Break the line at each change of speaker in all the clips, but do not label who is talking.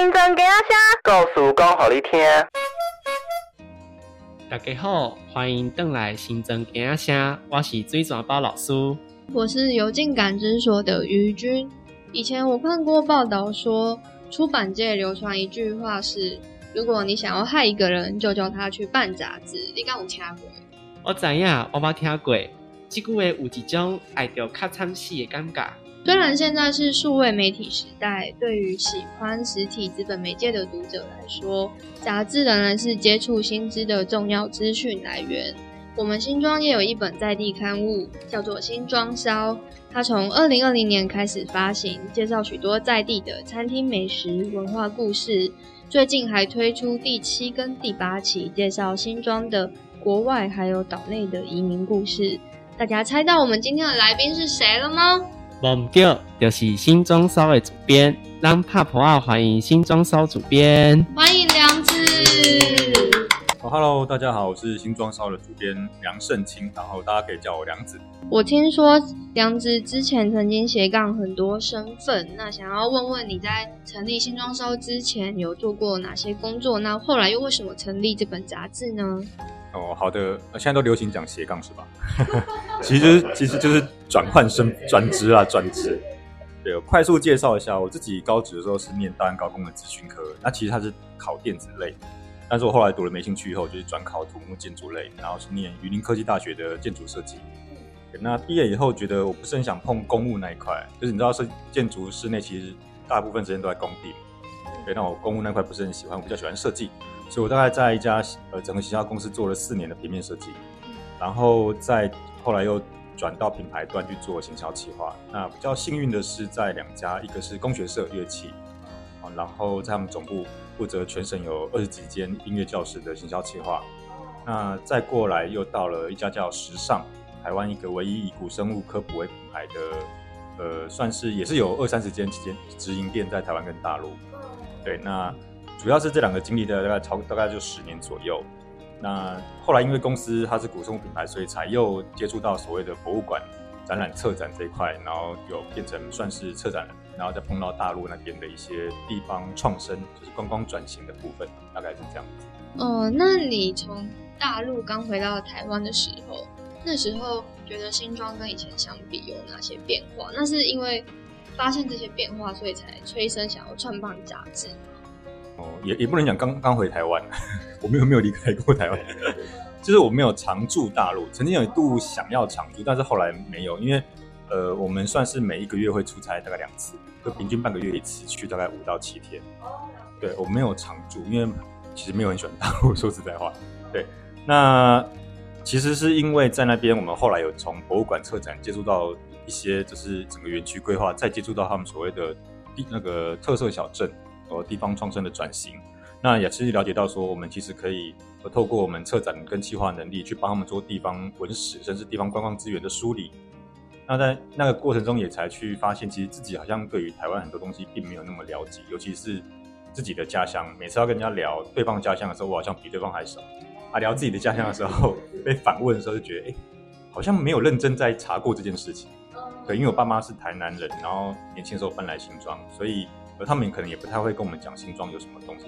新增给声，告诉讲互你听。
大家好，欢迎登来新增给声，我是水转包老师。
我是邮进感知所的于君。以前我看过报道说，出版界流传一句话是：如果你想要害一个人，就叫他去办杂志。你敢有听过？
我知影，我捌听过。这句话有一种爱到较惨死的感觉。
虽然现在是数位媒体时代，对于喜欢实体资本媒介的读者来说，杂志仍然是接触新知的重要资讯来源。我们新庄也有一本在地刊物，叫做《新庄烧》，它从二零二零年开始发行，介绍许多在地的餐厅美食、文化故事。最近还推出第七跟第八期，介绍新庄的国外还有岛内的移民故事。大家猜到我们今天的来宾是谁了吗？
忘掉，就是新装烧的主编，让帕婆啊欢迎新装烧主编，
欢迎梁子。
哦，Hello，大家好，我是新装烧的主编梁胜清，然后大家可以叫我梁子。
我听说梁子之前曾经斜杠很多身份，那想要问问你在成立新装烧之前有做过哪些工作？那后来又为什么成立这本杂志呢？
哦，好的，现在都流行讲斜杠是吧？其实其实就是转换身转职啊，转职。对，我快速介绍一下，我自己高职的时候是念大安高工的资讯科，那其实它是考电子类，但是我后来读了没兴趣以后，就是转考土木建筑类，然后是念榆林科技大学的建筑设计。那毕业以后觉得我不是很想碰公务那一块，就是你知道，是建筑室内其实大部分时间都在工地，对，那我公务那块不是很喜欢，我比较喜欢设计。所以我大概在一家呃整个行销公司做了四年的平面设计，然后再后来又转到品牌端去做行销企划。那比较幸运的是在两家，一个是工学社乐器，啊，然后在他们总部负责全省有二十几间音乐教室的行销企划。那再过来又到了一家叫时尚，台湾一个唯一以古生物科普为品牌的，呃，算是也是有二三十间间直营店在台湾跟大陆。对，那。主要是这两个经历的大概超大概就十年左右，那后来因为公司它是古生物品牌，所以才又接触到所谓的博物馆展览策展这一块，然后有变成算是策展人，然后再碰到大陆那边的一些地方创生，就是观光转型的部分，大概是这样子。
哦，那你从大陆刚回到台湾的时候，那时候觉得新庄跟以前相比有哪些变化？那是因为发现这些变化，所以才催生想要创办杂志。
哦，也也不能讲刚刚回台湾，我没有没有离开过台湾，就是我没有常驻大陆，曾经有一度想要常驻，但是后来没有，因为呃，我们算是每一个月会出差大概两次，就平均半个月一次，去大概五到七天。对我没有常驻，因为其实没有很喜欢大陆，说实在话。对，那其实是因为在那边，我们后来有从博物馆策展接触到一些，就是整个园区规划，再接触到他们所谓的那个特色小镇。和地方创生的转型，那也是了解到说，我们其实可以透过我们策展跟计划能力，去帮他们做地方文史，甚至地方观光资源的梳理。那在那个过程中，也才去发现，其实自己好像对于台湾很多东西并没有那么了解，尤其是自己的家乡。每次要跟人家聊对方家乡的时候，我好像比对方还少。啊，聊自己的家乡的时候，被反问的时候，就觉得，哎，好像没有认真在查过这件事情。对，因为我爸妈是台南人，然后年轻时候搬来新庄，所以。而他们可能也不太会跟我们讲新庄有什么东西，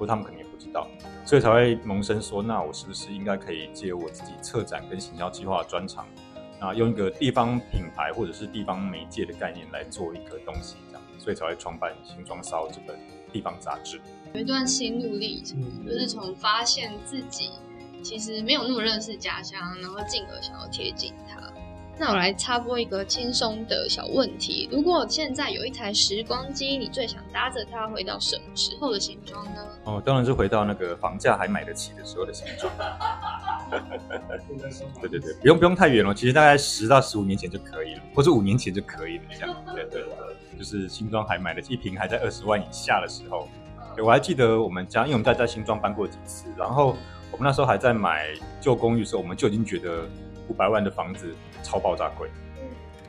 或他们可能也不知道，所以才会萌生说，那我是不是应该可以借我自己策展跟行销计划的专长，那用一个地方品牌或者是地方媒介的概念来做一个东西，这样，所以才会创办《新装烧》这本地方杂志。
有一段心路历程，就是从发现自己其实没有那么认识家乡，然后进而想要贴近它。那我来插播一个轻松的小问题：如果现在有一台时光机，你最想搭着它回到什么时候的形状呢？
哦，当然是回到那个房价还买得起的时候的形状。对对对，不用不用太远了，其实大概十到十五年前就可以了，或者五年前就可以了。这样，对对，就是新装还买得起，一瓶还在二十万以下的时候。我还记得我们家，因为我们在在新庄搬过几次，然后我们那时候还在买旧公寓的时候，我们就已经觉得。五百万的房子超爆炸贵，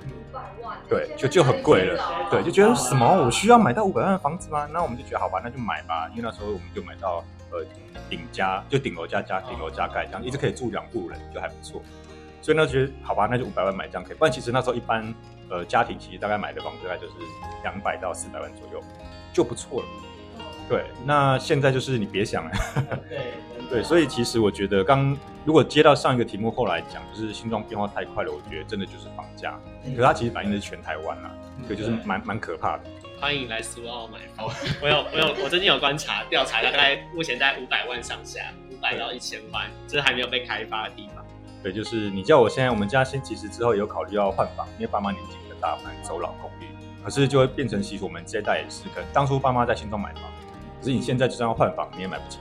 五百万，
对，就就很贵了，对，就觉得什么我需要买到五百万的房子吗？那我们就觉得好吧，那就买吧，因为那时候我们就买到呃顶加，就顶楼加加顶楼加盖这样，一直可以住两户人，就还不错。所以呢，觉得好吧，那就五百万买这样可以。不然其实那时候一般呃家庭其实大概买的房子大概就是两百到四百万左右，就不错了。对，那现在就是你别想了。
对
对，所以其实我觉得刚如果接到上一个题目后来讲，就是新庄变化太快了，我觉得真的就是房价，可是它其实反映的是全台湾啦，对，就是蛮蛮可怕的。
欢迎来苏澳买房。我有我有我最近有观察调查，大概目前在五百万上下，五百到一千万，这是还没有被开发的地方。
对，就是你叫我现在，我们家先其实之后有考虑要换房，因为爸妈年纪比较大，反正走老公寓，可是就会变成习俗，我们这一代也是，可能当初爸妈在新庄买房，可是你现在就算要换房，你也买不起。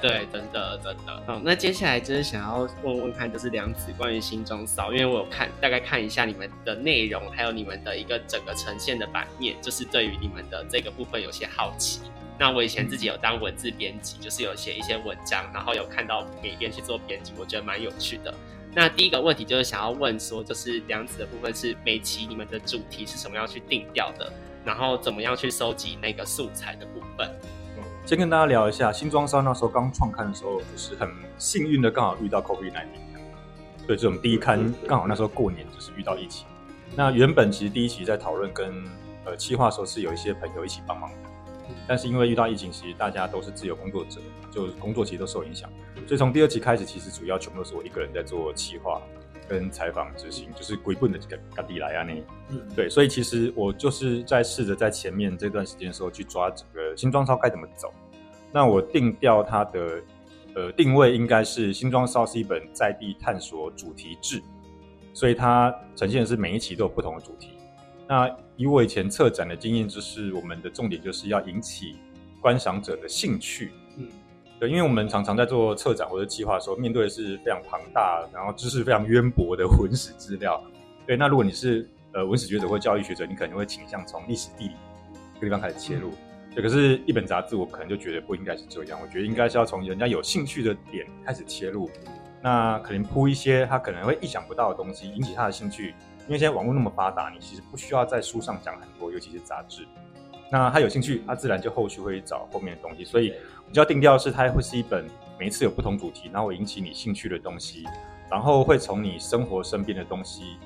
对，真的真的。好，那接下来就是想要问问看，就是梁子关于新装骚，因为我有看大概看一下你们的内容，还有你们的一个整个呈现的版面，就是对于你们的这个部分有些好奇。那我以前自己有当文字编辑，就是有写一些文章，然后有看到每边去做编辑，我觉得蛮有趣的。那第一个问题就是想要问说，就是梁子的部分是每期你们的主题是什么样去定调的，然后怎么样去收集那个素材的部分。
先跟大家聊一下，新装烧那时候刚创刊的时候，就是很幸运的刚好遇到 COVID 1 9对，这种第一刊刚好那时候过年就是遇到疫情。那原本其实第一期在讨论跟呃企划的时候是有一些朋友一起帮忙的，但是因为遇到疫情，其实大家都是自由工作者，就工作其实都受影响。所以从第二期开始，其实主要全部都是我一个人在做企划跟采访执行，就是鬼棍的这个嘎地来啊那。嗯，对，所以其实我就是在试着在前面这段时间的时候去抓整个新装烧该怎么走。那我定调它的呃定位应该是新装烧是一本在地探索主题志，所以它呈现的是每一期都有不同的主题。那以我以前策展的经验，就是我们的重点就是要引起观赏者的兴趣。嗯，对，因为我们常常在做策展或者计划的时候，面对的是非常庞大，然后知识非常渊博的文史资料。对，那如果你是呃文史学者或教育学者，你可能会倾向从历史地理这个地方开始切入。对，可是一本杂志，我可能就觉得不应该是这样。我觉得应该是要从人家有兴趣的点开始切入，那可能铺一些他可能会意想不到的东西，引起他的兴趣。因为现在网络那么发达，你其实不需要在书上讲很多，尤其是杂志。那他有兴趣，他自然就后续会找后面的东西。所以比较定调是，它会是一本每一次有不同主题，然后引起你兴趣的东西，然后会从你生活身边的东西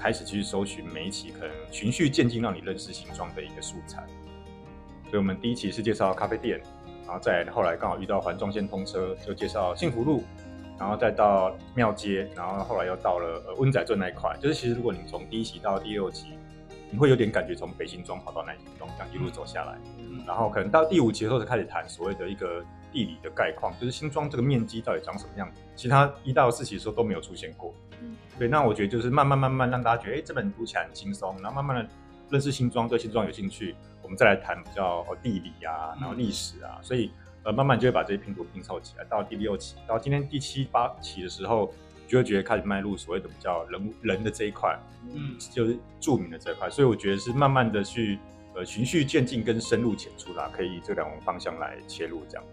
开始去搜寻每一期，可能循序渐进，让你认识形状的一个素材。所以我们第一期是介绍咖啡店，然后再后来刚好遇到环状线通车，就介绍幸福路。然后再到庙街，然后后来又到了呃温仔镇那一块。就是其实如果你从第一期到第六期，你会有点感觉从北新庄跑到南新庄这样一路走下来。然后可能到第五期的时候才开始谈所谓的一个地理的概况，就是新庄这个面积到底长什么样子，其他一到四期的时候都没有出现过。对，那我觉得就是慢慢慢慢让大家觉得，哎，这本读起来很轻松，然后慢慢的认识新庄，对新庄有兴趣，我们再来谈比较地理啊，然后历史啊，所以。呃，慢慢就会把这些拼图拼凑起来。到第六期，到今天第七八期的时候，就会觉得开始迈入所谓的比较人人的这一块，嗯，就是著名的这一块。所以我觉得是慢慢的去呃循序渐进跟深入浅出啦，可以以这两种方向来切入这样。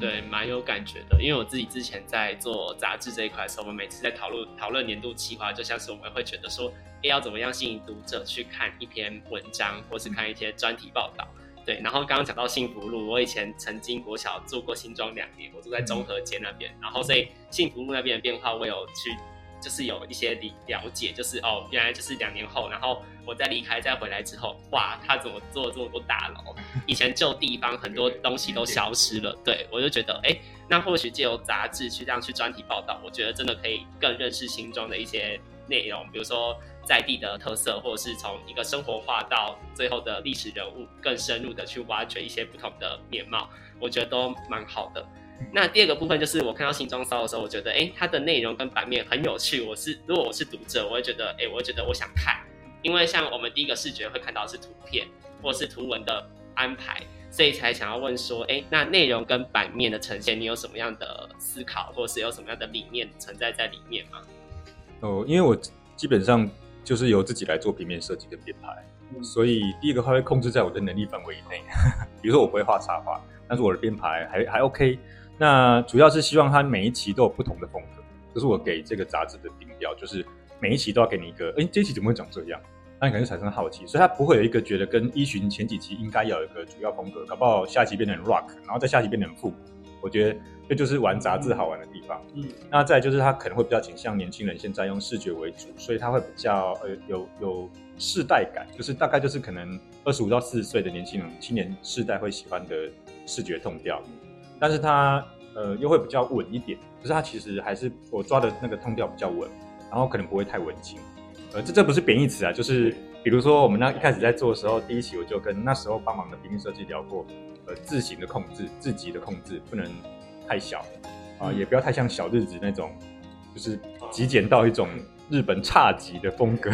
对，蛮有感觉的。因为我自己之前在做杂志这一块的时候，我们每次在讨论讨论年度企划，就像是我们会觉得说，哎，要怎么样吸引读者去看一篇文章，或是看一些专题报道。对，然后刚刚讲到幸福路，我以前曾经国小住过新庄两年，我住在中和街那边，然后所以幸福路那边的变化，我有去，就是有一些理了解，就是哦，原来就是两年后，然后我再离开再回来之后，哇，他怎么做这么多大楼？以前旧地方很多东西都消失了，对我就觉得，哎，那或许借由杂志去这样去专题报道，我觉得真的可以更认识新庄的一些内容，比如说。在地的特色，或者是从一个生活化到最后的历史人物，更深入的去挖掘一些不同的面貌，我觉得都蛮好的。那第二个部分就是我看到新装骚的时候，我觉得哎，它的内容跟版面很有趣。我是如果我是读者，我会觉得哎，我会觉得我想看，因为像我们第一个视觉会看到是图片或是图文的安排，所以才想要问说，哎，那内容跟版面的呈现，你有什么样的思考，或是有什么样的理念存在在里面吗？
哦，因为我基本上。就是由自己来做平面设计跟编排，所以第一个它会控制在我的能力范围以内。比如说我不会画插画，但是我的编排还还 OK。那主要是希望它每一期都有不同的风格，这是我给这个杂志的定调，就是每一期都要给你一个，哎，这期怎么会长这样？那你可能产生好奇，所以它不会有一个觉得跟依循前几期应该要有一个主要风格，搞不好下期变成 rock，然后再下期变成复，我觉得这就是玩杂志好玩的地方。
嗯，
那再就是它可能会比较倾向年轻人，现在用视觉为主，所以它会比较呃有有世代感，就是大概就是可能二十五到四十岁的年轻人青年世代会喜欢的视觉痛调，但是它呃又会比较稳一点，就是它其实还是我抓的那个痛调比较稳，然后可能不会太文青。呃，这这不是贬义词啊，就是比如说我们那一开始在做的时候，第一期我就跟那时候帮忙的平面设计聊过，呃，字形的控制、字级的控制不能太小啊、也不要太像小日子那种，就是极简到一种日本差级的风格，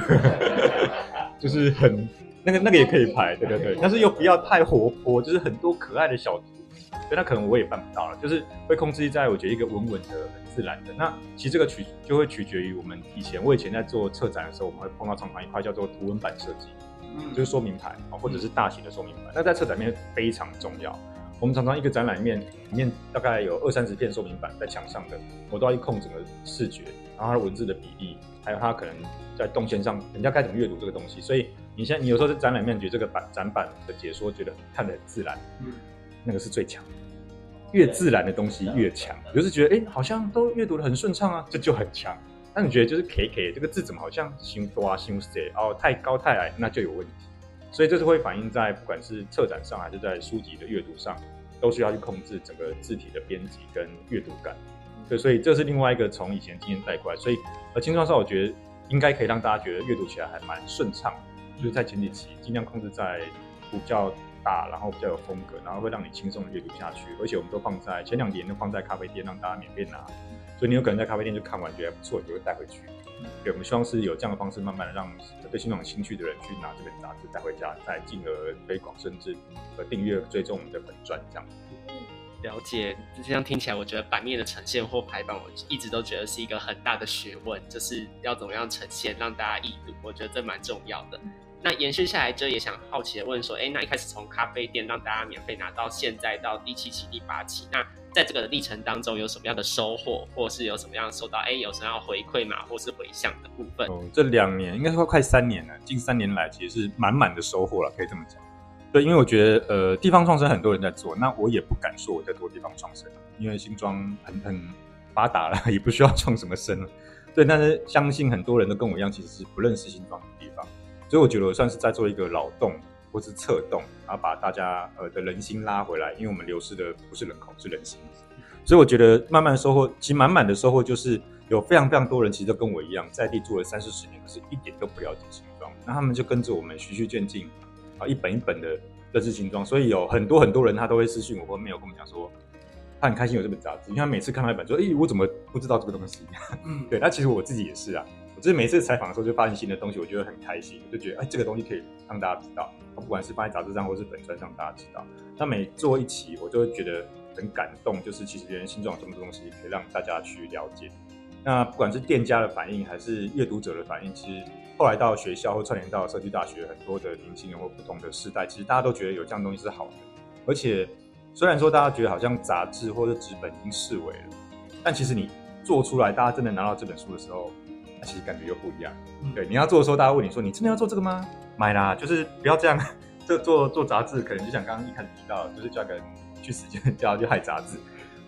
就是很那个那个也可以拍，对对对，但是又不要太活泼，就是很多可爱的小图，所以那可能我也办不到了，就是会控制在我觉得一个稳稳的、很自然的。那其实这个取就会取决于我们以前，我以前在做策展的时候，我们会碰到常常一块叫做图文版设计，就是说明牌啊，或者是大型的说明牌。那在策展面非常重要。我们常常一个展览面，里面大概有二三十片说明板在墙上的，我都要去控整个视觉，然后它的文字的比例，还有它可能在动线上，人家该怎么阅读这个东西。所以你现在你有时候在展览面觉得这个板展板的解说觉得看得很自然，
嗯，
那个是最强的。越自然的东西越强，就是觉得哎、诶好像都阅读的很顺畅啊，这就很强。那你觉得就是 K K 这个字怎么好像心多啊心谁哦太高太矮，那就有问题。所以这是会反映在不管是策展上还是在书籍的阅读上，都需要去控制整个字体的编辑跟阅读感。对，所以这是另外一个从以前经验带过来，所以呃轻装上我觉得应该可以让大家觉得阅读起来还蛮顺畅，就是在前几期尽量控制在比较大，然后比较有风格，然后会让你轻松的阅读下去。而且我们都放在前两年都放在咖啡店，让大家免费拿，所以你有可能在咖啡店就看完觉得还不错，你就会带回去。对，我们希望是有这样的方式，慢慢的让对新种兴趣的人去拿这本杂志带回家，再进而推广，甚至呃订阅追踪我们的本专这样。
了解，这样听起来，我觉得版面的呈现或排版，我一直都觉得是一个很大的学问，就是要怎么样呈现，让大家易读，我觉得这蛮重要的。那延续下来，就也想好奇的问说，哎，那一开始从咖啡店让大家免费拿到现在到第七期、第八期，那在这个历程当中有什么样的收获，或是有什么样受到哎有什么样回馈嘛，或是回响的部分？
哦，这两年应该说快三年了，近三年来其实是满满的收获了，可以这么讲。对，因为我觉得呃，地方创生很多人在做，那我也不敢说我在做地方创生，因为新庄很很发达了，也不需要创什么生了。对，但是相信很多人都跟我一样，其实是不认识新庄的地方，所以我觉得我算是在做一个劳动或是策动，然后把大家呃的人心拉回来，因为我们流失的不是人口，是人心。所以我觉得慢慢收获，其实满满的收获就是有非常非常多人其实都跟我一样，在地住了三四十年，可是一点都不了解新庄，那他们就跟着我们循序渐进。啊，一本一本的认识新庄，所以有很多很多人他都会私信我或没有跟我们讲说，他很开心有这本杂志，因为他每次看到一本说，诶、我怎么不知道这个东西？
嗯，
对，那其实我自己也是啊，我就是每次采访的时候就发现新的东西，我觉得很开心，我就觉得哎，这个东西可以让大家知道，不管是放在杂志上或是本专让大家知道。那每做一期，我就会觉得很感动，就是其实原来新庄有这么多东西可以让大家去了解。那不管是店家的反应还是阅读者的反应，其实后来到学校或串联到社区大学，很多的年轻人或不同的世代，其实大家都觉得有这样东西是好的。而且虽然说大家觉得好像杂志或者纸本已经式微了，但其实你做出来，大家真的拿到这本书的时候，其实感觉又不一样。对，你要做的时候，大家问你说：“你真的要做这个吗？”买啦，就是不要这样。这 做做杂志，可能就像刚刚一开始提到的，就是叫个人去时间，叫他去害杂志。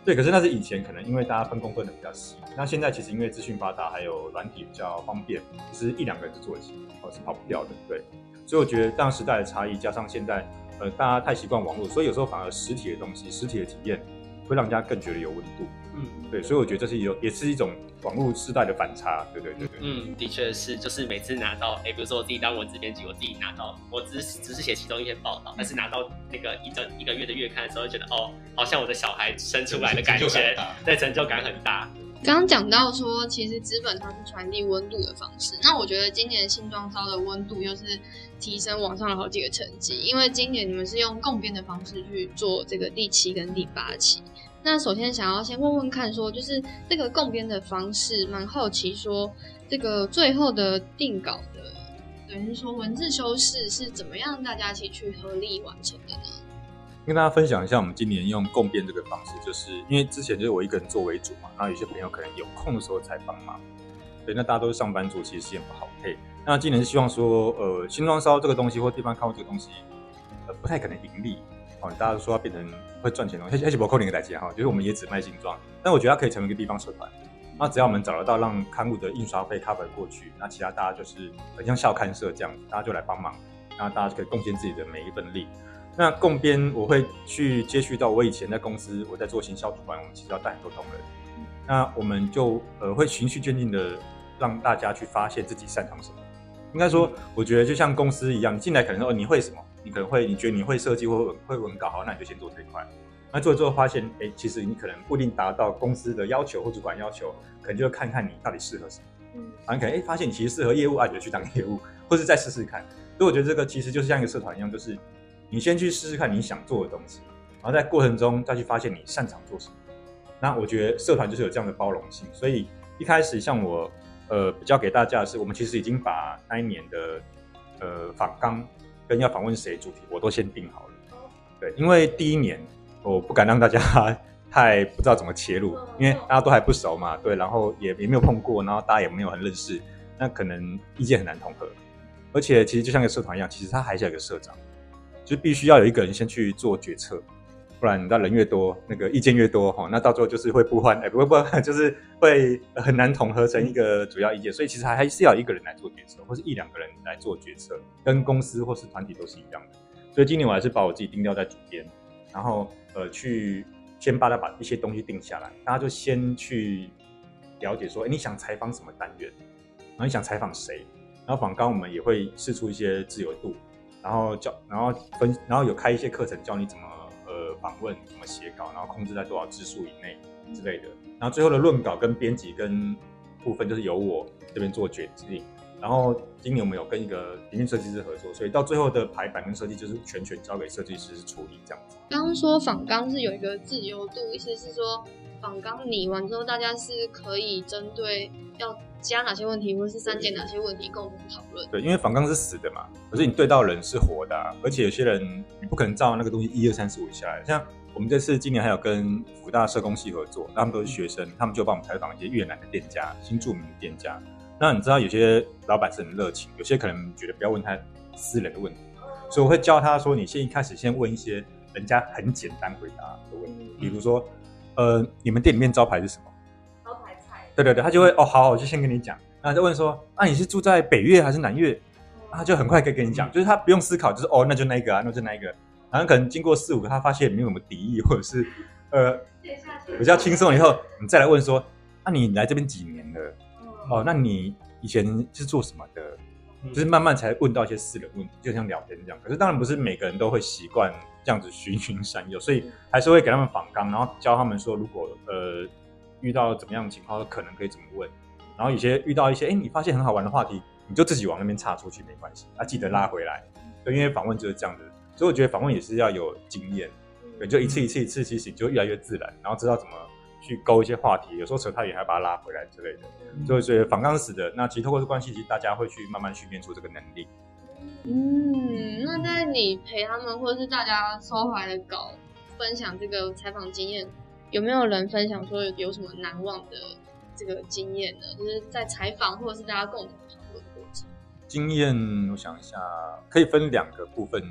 对，可是那是以前可能因为大家分工分的比较细，那现在其实因为资讯发达，还有软体比较方便，其实一两个人就做得起，哦是跑不掉的。对，所以我觉得这样时代的差异，加上现在呃大家太习惯网络，所以有时候反而实体的东西、实体的体验会让人家更觉得有温度。
嗯
对，所以我觉得这是有也是一种网络时代的反差。对对对对。
嗯，的确是，就是每次拿到，哎，比如说我自己当文字编辑，我自己拿到，我只是只是写其中一篇报道，但是拿到那个一整一个月的月刊的时候，会觉得哦，好像我的小孩生出来的感觉，对，成就感很大。
刚刚讲到说，其实资本它是传递温度的方式。那我觉得今年新装烧的温度又是提升往上了好几个层级，因为今年你们是用共编的方式去做这个第七跟第八期。那首先想要先问问看，说就是这个共编的方式，蛮好奇说这个最后的定稿的，等于说文字修饰是怎么样大家一起去合力完成的呢？
跟大家分享一下，我们今年用共编这个方式，就是因为之前就是我一个人做为主嘛，然后有些朋友可能有空的时候才帮忙，对，那大家都是上班族，其实时间不好配。那今年是希望说，呃，新装烧这个东西或地方刊物这个东西，呃，不太可能盈利，哦，大家都说要变成会赚钱的东西，而且不扣你个代钱哈，就是我们也只卖精装，但我觉得它可以成为一个地方社团。那只要我们找得到让刊物的印刷费 cover 过去，那其他大家就是很像校刊社这样子，大家就来帮忙，那大家就可以贡献自己的每一份力。那共编我会去接续到我以前在公司，我在做行销主管，我们其实要带很多同仁，那我们就呃会循序渐进的让大家去发现自己擅长什么。应该说，我觉得就像公司一样，进来可能说你会什么，你可能会你觉得你会设计或会文稿，好，那你就先做这一块。那做了之后发现，哎，其实你可能不一定达到公司的要求或主管要求，可能就看看你到底适合什么。嗯，啊，你可能哎发现你其实适合业务，啊，你就去当业务，或是再试试看。所以我觉得这个其实就是像一个社团一样，就是你先去试试看你想做的东西，然后在过程中再去发现你擅长做什么。那我觉得社团就是有这样的包容性。所以一开始像我，呃，比较给大家的是，我们其实已经把那一年的呃访纲跟要访问谁主题，我都先定好了。对，因为第一年。我不敢让大家 太不知道怎么切入，因为大家都还不熟嘛，对，然后也也没有碰过，然后大家也没有很认识，那可能意见很难统合。而且其实就像一个社团一样，其实它还是有一个社长，就必须要有一个人先去做决策，不然你知道人越多，那个意见越多哈，那到最后就是会不欢，哎，不不，就是会很难统合成一个主要意见。所以其实还是要一个人来做决策，或是一两个人来做决策，跟公司或是团体都是一样的。所以今年我还是把我自己定调在主编，然后。呃，去先帮他把一些东西定下来，大家就先去了解说，哎，你想采访什么单元，然后你想采访谁，然后访刚我们也会试出一些自由度，然后教，然后分，然后有开一些课程教你怎么呃访问，怎么写稿，然后控制在多少字数以内之类的，然后最后的论稿跟编辑跟部分就是由我这边做决定。然后今年我们有跟一个平面设计师合作，所以到最后的排版跟设计就是全权交给设计师处理这样子。
刚刚说仿钢是有一个自由度，意思是说仿钢拟完之后，大家是可以针对要加哪些问题，或者是删减哪些问题共同讨论。
对，因为仿钢是死的嘛，可是你对到人是活的，而且有些人你不可能照那个东西一二三四五下来。像我们这次今年还有跟福大社工系合作，他们都是学生，他们就帮我们采访一些越南的店家、新著名的店家。那你知道有些老板是很热情，有些可能觉得不要问他私人的问题，所以我会教他说：你先一开始先问一些人家很简单回答的问题，比如说，呃，你们店里面招牌是什么？
招牌菜。
对对对，他就会哦，好，我就先跟你讲。然后就问说：啊，你是住在北岳还是南岳？他就很快可以跟你讲，就是他不用思考，就是哦，那就那一个啊，那就那一个。然后可能经过四五个，他发现没有什么敌意，或者是呃比较轻松以后，你再来问说：那你来这边几年了？哦，那你以前是做什么的？就是慢慢才问到一些私人问题，就像聊天这样。可是当然不是每个人都会习惯这样子循循善诱，所以还是会给他们访纲，然后教他们说，如果呃遇到怎么样的情况，可能可以怎么问。然后有些遇到一些哎，你发现很好玩的话题，你就自己往那边插出去没关系，啊，记得拉回来。对，因为访问就是这样子，所以我觉得访问也是要有经验，对，就一次一次一次，其实就越来越自然，然后知道怎么。去勾一些话题，有时候扯太远还要把它拉回来之类的，所以所以反刚死的那其实透过这关系，其实大家会去慢慢训练出这个能力。
嗯，那在你陪他们或者是大家收回来的稿，分享这个采访经验，有没有人分享说有什么难忘的这个经验呢？就是在采访或者是大家共同讨论过程。
经验，我想一下，可以分两个部分，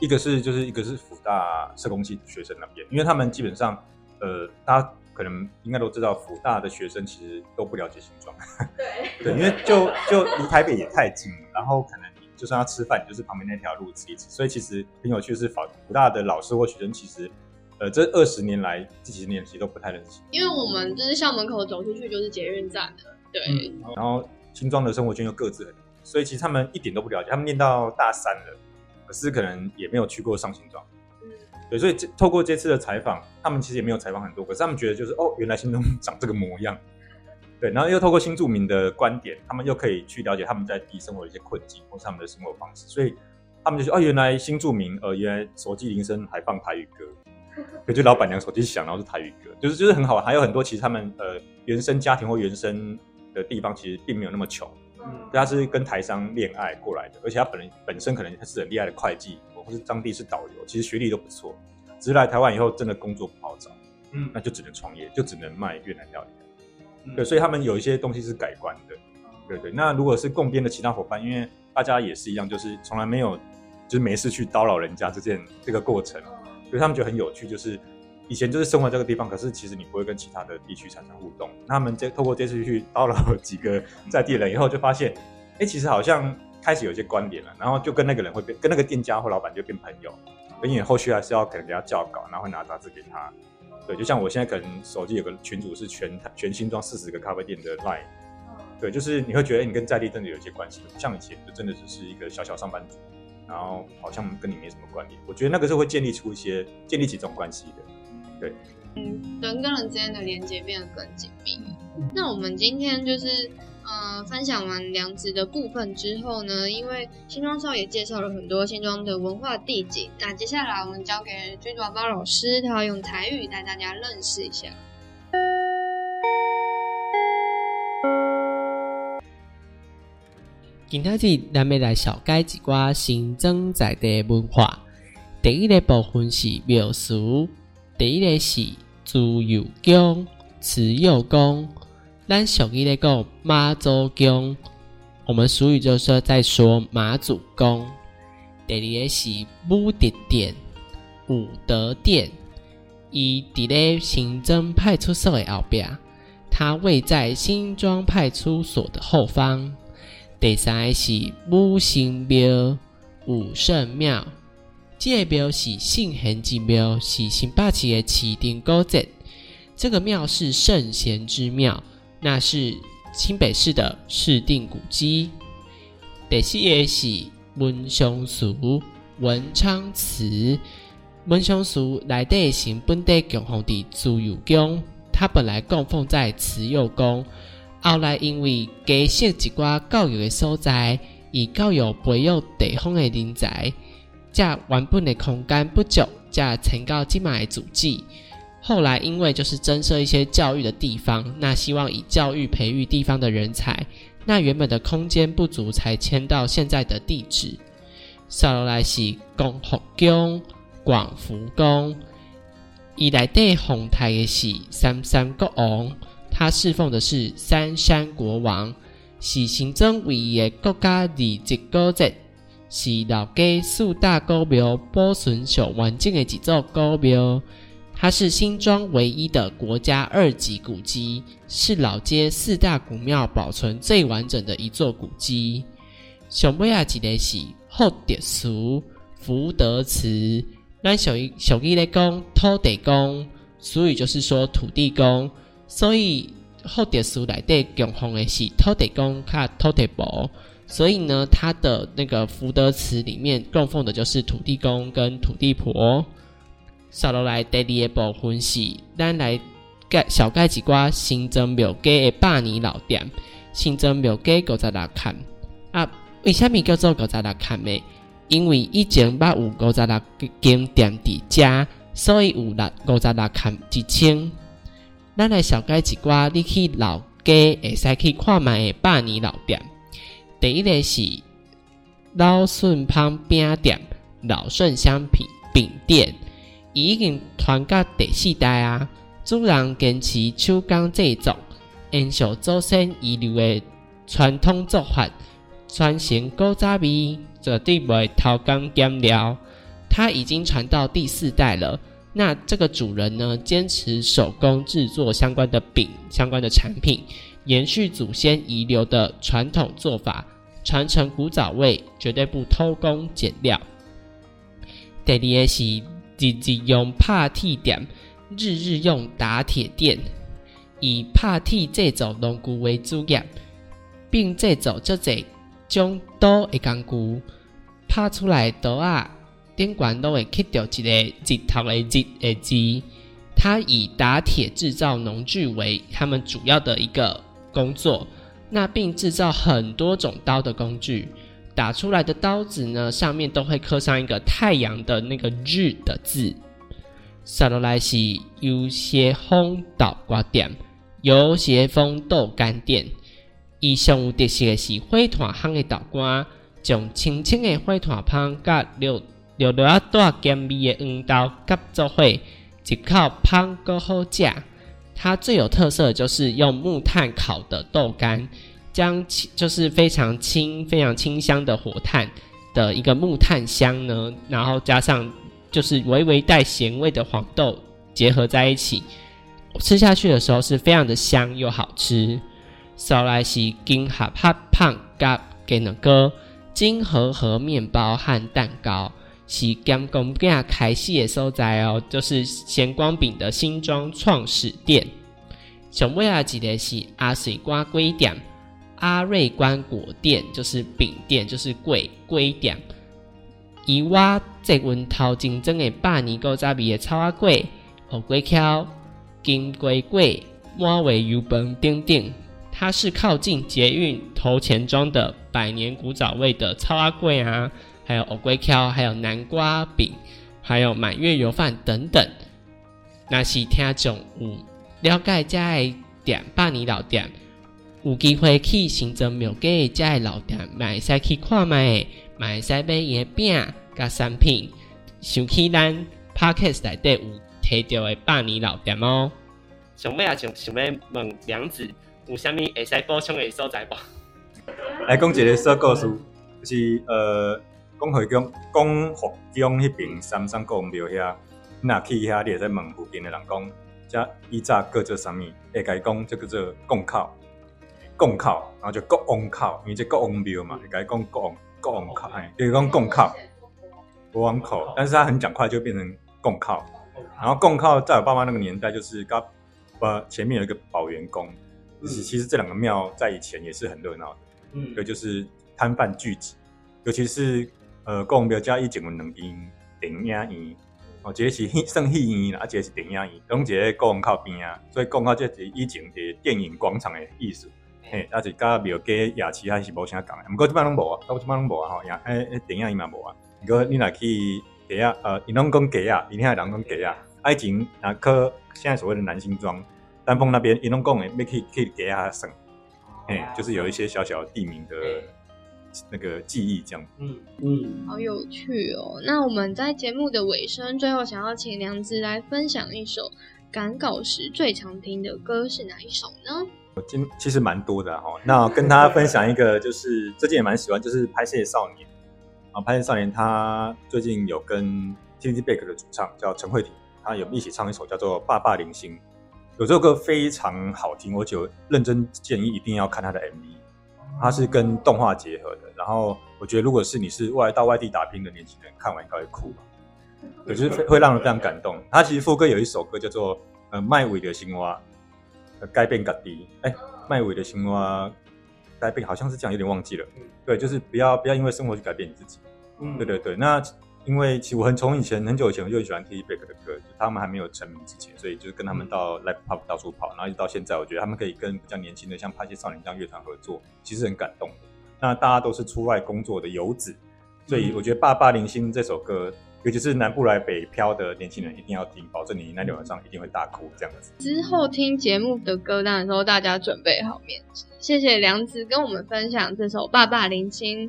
一个是就是一个是福大社工系学生那边，因为他们基本上呃，大家。可能应该都知道，福大的学生其实都不了解新庄。
对
对，因为就就离台北也太近了，然后可能就算要吃饭，就是旁边那条路吃一吃。所以其实很有趣的是，福福大的老师或学生，其实呃这二十年来这几十年其实都不太认识。
因为我们就是校门口走出去就是捷运站的，对。
然后新庄的生活圈又各自很，所以其实他们一点都不了解。他们念到大三了，可是可能也没有去过上新庄。对，所以这透过这次的采访，他们其实也没有采访很多，可是他们觉得就是哦，原来新中长这个模样。对，然后又透过新住民的观点，他们又可以去了解他们在地生活的一些困境或是他们的生活方式，所以他们就说哦，原来新住民呃，原来手机铃声还放台语歌，对，就老板娘手机响，然后是台语歌，就是就是很好玩。还有很多其实他们呃原生家庭或原生的地方其实并没有那么穷，嗯，他是跟台商恋爱过来的，而且他本人本身可能他是很厉害的会计。或是当地是导游，其实学历都不错，只是来台湾以后真的工作不好找，嗯，那就只能创业，就只能卖越南料理。对，所以他们有一些东西是改观的，对对。那如果是共编的其他伙伴，因为大家也是一样，就是从来没有就是没事去叨扰人家这件这个过程，所以他们觉得很有趣，就是以前就是生活在这个地方，可是其实你不会跟其他的地区产生互动。那他们这透过这次去叨扰几个在地人以后，就发现，哎，其实好像开始有一些关联了，然后就跟那个人会变，跟那个店家或老板就变朋友。而且后续还是要可能给他校稿，然后会拿杂志给他。对，就像我现在可能手机有个群主是全全新装四十个咖啡店的 line，对，就是你会觉得你跟在地真的有一些关系，不像以前就真的只是一个小小上班族，然后好像跟你没什么关联。我觉得那个是会建立出一些建立起这种关系的，对。
嗯，人跟人之间的连接变得更紧密。那我们今天就是。呃，分享完良子的部分之后呢，因为新庄少也介绍了很多新庄的文化地景，那接下来我们交给君宝宝老师，他要用台语带大家认识一下。
今天是咱们来小解一寡新增在地文化。第一个部分是庙俗，第一个是自由宫、慈幼宫。咱俗语咧讲妈祖宫，我们俗语就是在说妈祖宫。第二个是武德殿，武德殿，伊伫咧行政派出所的后壁，它位在新庄派出所的后方。第三个是武圣庙，武圣庙，这个庙是圣贤之庙，是新北市的市定古迹。这个庙是圣贤之庙。那是清北市的市定古迹。第四个是文昌祠，文昌祠，文昌祠内底是本地供奉的自由宫，它本来供奉在慈幼宫，后来因为加设一寡教育的所在，以教育培育地方的人才，加原本的空间不足，加成到即卖的主旨。后来，因为就是增设一些教育的地方，那希望以教育培育地方的人才，那原本的空间不足，才迁到现在的地址。sau 落来是广福宫、广福宫，以来对红台的是三山国王，他侍奉的是三山国王，是行政唯一的国家地级古迹，是老家四大古庙保存上完整的一座古庙。它是新庄唯一的国家二级古迹，是老街四大古庙保存最完整的一座古迹。上尾啊，一个是福德祠、福德祠。咱属于属于咧讲土地公，所以就是说土地公。所以福德祠内底供奉的是土地公卡土地婆，所以呢，它的那个福德祠里面供奉的就是土地公跟土地婆。接落来第二个部分是，咱来介小介一寡新增庙街的百年老店。新增庙街五十六坎啊，为虾米叫做五十六坎呢？因为以前捌有五十六间店伫遮，所以有六五十六坎之称。咱来小介一寡，你去老街会使去看卖的百年老店。第一个是老顺芳饼店，老顺香品饼店。已经传到第四代啊！主人坚持手工制作，延续祖先遗留的传统做法，传承古早味，绝对不会偷工减料。它已经传到第四代了。那这个主人呢，坚持手工制作相关的饼、相关的产品，延续祖先遗留的传统做法，传承古早味，绝对不偷工减料。第二个是。日日用拍铁店，日日用打铁店，以拍铁制造农具为主业，并制造这侪种刀的工具。拍出来刀啊，顶管都会刻掉一个日头的日的字。它以打铁制造农具为他们主要的一个工作，那并制造很多种刀的工具。打出来的刀子呢，上面都会刻上一个太阳的那个日的字。萨罗莱西有些风豆瓜店，有些风豆干店。伊上有特色的是火炭香的豆干，将青青的火炭香甲六六六啊带咸味的黄豆夹做伙，一口香够好食。它最有特色的就是用木炭烤的豆干。将就是非常清、非常清香的火炭的一个木炭香呢，然后加上就是微微带咸味的黄豆结合在一起，吃下去的时候是非常的香又好吃。少来是金合合胖甲给那个金和和面包和蛋糕，是咸光饼开始的所在哦，就是咸光饼的新装创始店。上尾啊一个是阿水瓜龟店，阿瑞关果店就是饼店，就是粿粿店。伊我这阮头前装的百年古早味的草仔粿、乌龟壳、金龟粿、满味油饭等等。它是靠近捷运头前庄的百年古早味的超阿贵啊，还有藕龟壳，还有南瓜饼，还有满月油饭等等。那是听众有了解这的店，百年老店，有机会去新增庙街这的老店，买使去看卖，买使买伊的饼甲产品。想起咱 Parkes 内底有提到的百年老店哦。
想尾啊，想想要问梁子。有啥物会使补充的所在无？
来讲一个小故事，就是呃，讲回讲讲福江迄边三山公庙遐，你若去遐，你会使问附近的人讲，遮以早叫做啥物？会甲伊讲，这叫做贡靠，贡靠，然后就国王靠，因为这国王庙嘛，会甲伊讲国王国王靠，哎，就是讲贡靠，国王口，但是他很讲快就变成贡靠，然后贡靠在我爸妈那个年代，就是刚呃前面有一个保元宫。其实这两个庙在以前也是很热闹的，嗯，对，就是摊贩聚集，尤其是呃，公庙加一景文能音顶压仪，哦，这是圣戏院啦，而且是电影院，拢这公靠边啊，所以公靠这是以前的电影广场的意思，嘿，而且加庙街夜市还是无啥讲的，不过这边拢无啊，到这边拢无啊，吼，也，诶诶，顶压仪嘛无啊，如果你若去给啊，呃，你拢讲给啊，你听人讲给啊，爱情啊科现在所谓的男性装。丹凤那边，一龙宫诶，可以可以给他省，哎，就是有一些小小地名的那个记忆这样。嗯
嗯，好有趣哦。那我们在节目的尾声，最后想要请梁子来分享一首赶稿时最常听的歌是哪一首呢？
我今其实蛮多的哈。那跟大家分享一个，就是最近也蛮喜欢，就是拍戏少年啊，拍戏少年他最近有跟 T T Back 的主唱叫陈慧婷，他有一起唱一首叫做《爸爸零星》。有这首歌非常好听，我就认真建议一定要看他的 MV，它是跟动画结合的。然后我觉得，如果是你是外到外地打拼的年轻人，看完应该会哭，吧，就是会让人非常感动。他其实副歌有一首歌叫做《呃麦尾的青蛙》，改变改低，哎，麦尾的青蛙改变好像是这样，有点忘记了。对，就是不要不要因为生活去改变你自己。嗯，对对对，那。因为其实我很从以前很久以前我就喜欢 T T Back 的歌，就他们还没有成名之前，所以就是跟他们到 Live Pop 到处跑，然后一直到现在，我觉得他们可以跟比较年轻的像拍些少年这样乐团合作，其实很感动。那大家都是出外工作的游子，所以我觉得《爸爸零星》这首歌，尤其是南部来北漂的年轻人一定要听，保证你那天晚上一定会大哭这样子。
之后听节目的歌单的时候，大家准备好面子。谢谢梁子跟我们分享这首《爸爸零星》。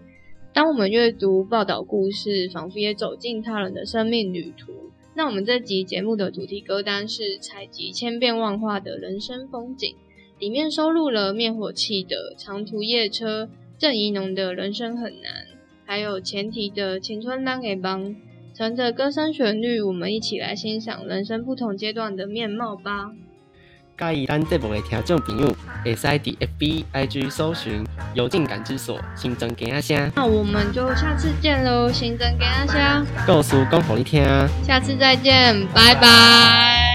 当我们阅读报道故事，仿佛也走进他人的生命旅途。那我们这集节目的主题歌单是采集千变万化的人生风景，里面收录了灭火器的长途夜车、郑怡农的人生很难，还有前提的青春当给帮。乘着歌声旋律，我们一起来欣赏人生不同阶段的面貌吧。
介意咱节目的听众朋友，会使伫 FB、IG 搜寻“有进感知所”，新增给阿声。
那我们就下次见喽，新增给阿声。
告诉讲给你听。
下次再见，拜拜。